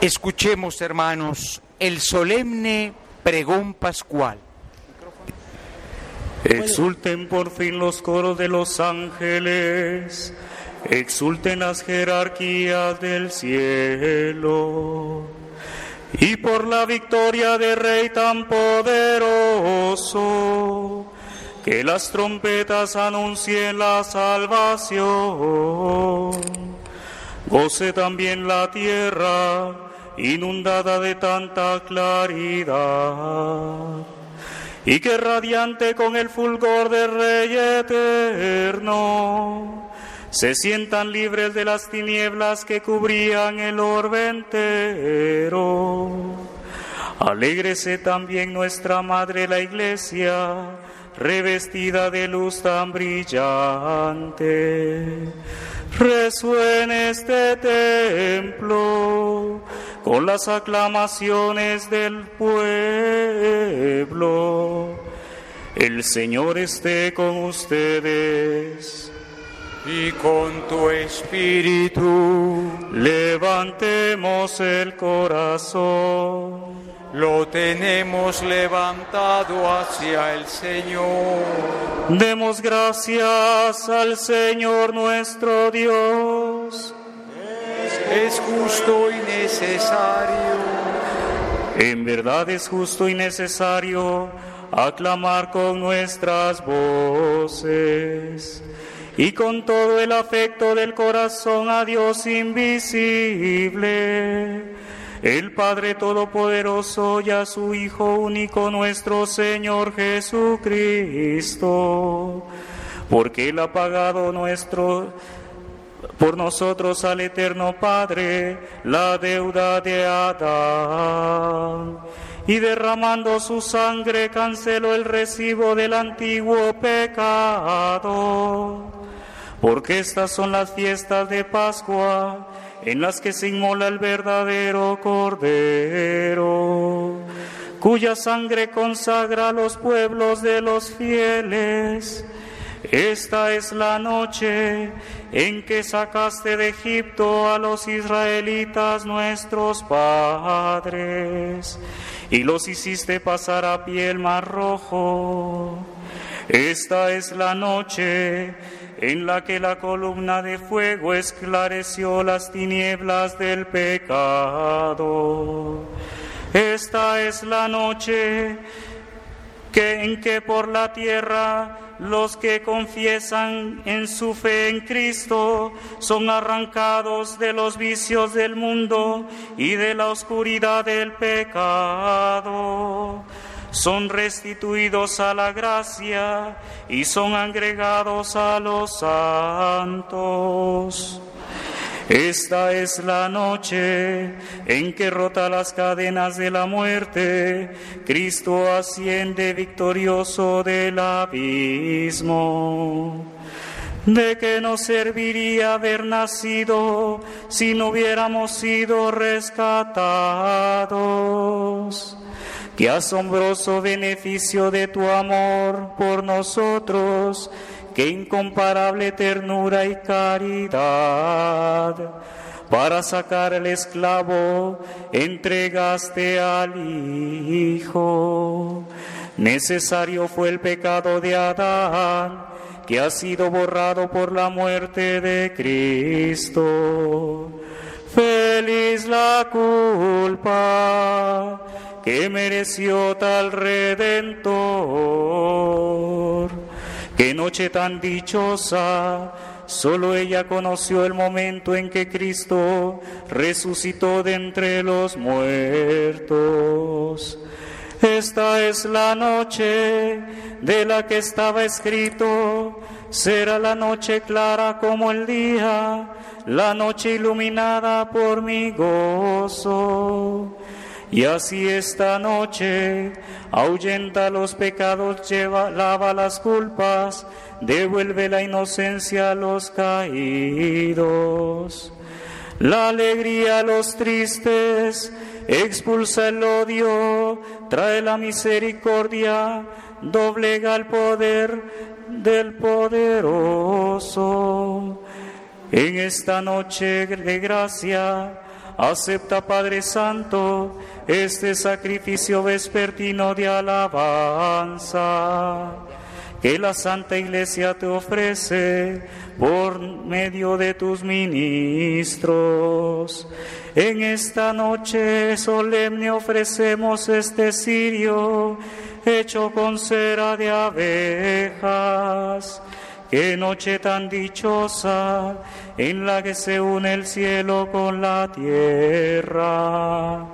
Escuchemos, hermanos, el solemne pregón pascual. Exulten por fin los coros de los ángeles, exulten las jerarquías del cielo. Y por la victoria de Rey tan poderoso, que las trompetas anuncien la salvación. Goce también la tierra inundada de tanta claridad y que radiante con el fulgor del Rey eterno, se sientan libres de las tinieblas que cubrían el orbe entero. Alégrese también nuestra Madre la Iglesia, revestida de luz tan brillante. Resuene este templo con las aclamaciones del pueblo. El Señor esté con ustedes. Y con tu espíritu levantemos el corazón. Lo tenemos levantado hacia el Señor. Demos gracias al Señor nuestro Dios es justo y necesario. En verdad es justo y necesario aclamar con nuestras voces y con todo el afecto del corazón a Dios invisible, el Padre Todopoderoso y a su Hijo único nuestro Señor Jesucristo, porque Él ha pagado nuestro por nosotros al eterno Padre la deuda de Adán. Y derramando su sangre canceló el recibo del antiguo pecado. Porque estas son las fiestas de Pascua en las que se inmola el verdadero Cordero, cuya sangre consagra a los pueblos de los fieles esta es la noche en que sacaste de Egipto a los israelitas nuestros padres y los hiciste pasar a pie el mar rojo. Esta es la noche en la que la columna de fuego esclareció las tinieblas del pecado. Esta es la noche que, en que por la tierra los que confiesan en su fe en Cristo son arrancados de los vicios del mundo y de la oscuridad del pecado. Son restituidos a la gracia y son agregados a los santos. Esta es la noche en que rota las cadenas de la muerte, Cristo asciende victorioso del abismo. ¿De qué nos serviría haber nacido si no hubiéramos sido rescatados? Qué asombroso beneficio de tu amor por nosotros qué incomparable ternura y caridad. Para sacar al esclavo entregaste al Hijo. Necesario fue el pecado de Adán, que ha sido borrado por la muerte de Cristo. Feliz la culpa que mereció tal redentor Qué noche tan dichosa. Solo ella conoció el momento en que Cristo resucitó de entre los muertos. Esta es la noche de la que estaba escrito. Será la noche clara como el día, la noche iluminada por mi gozo. Y así esta noche ahuyenta los pecados, lleva, lava las culpas, devuelve la inocencia a los caídos. La alegría a los tristes, expulsa el odio, trae la misericordia, doblega el poder del poderoso. En esta noche de gracia, Acepta, Padre Santo, este sacrificio vespertino de alabanza que la Santa Iglesia te ofrece por medio de tus ministros. En esta noche solemne ofrecemos este cirio hecho con cera de abejas. Qué noche tan dichosa en la que se une el cielo con la tierra.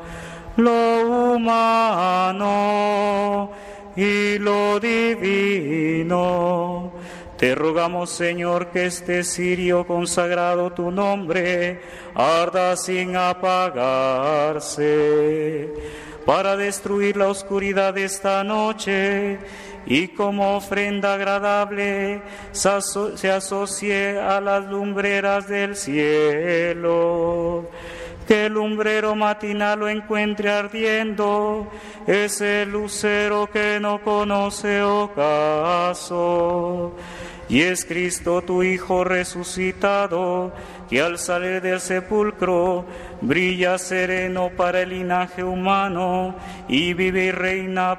Lo humano y lo divino. Te rogamos, Señor, que este cirio consagrado tu nombre arda sin apagarse, para destruir la oscuridad de esta noche y como ofrenda agradable se asocie a las lumbreras del cielo que el lumbrero matinal lo encuentre ardiendo, ese lucero que no conoce ocaso. Y es Cristo tu Hijo resucitado, que al salir del sepulcro brilla sereno para el linaje humano y vive y reina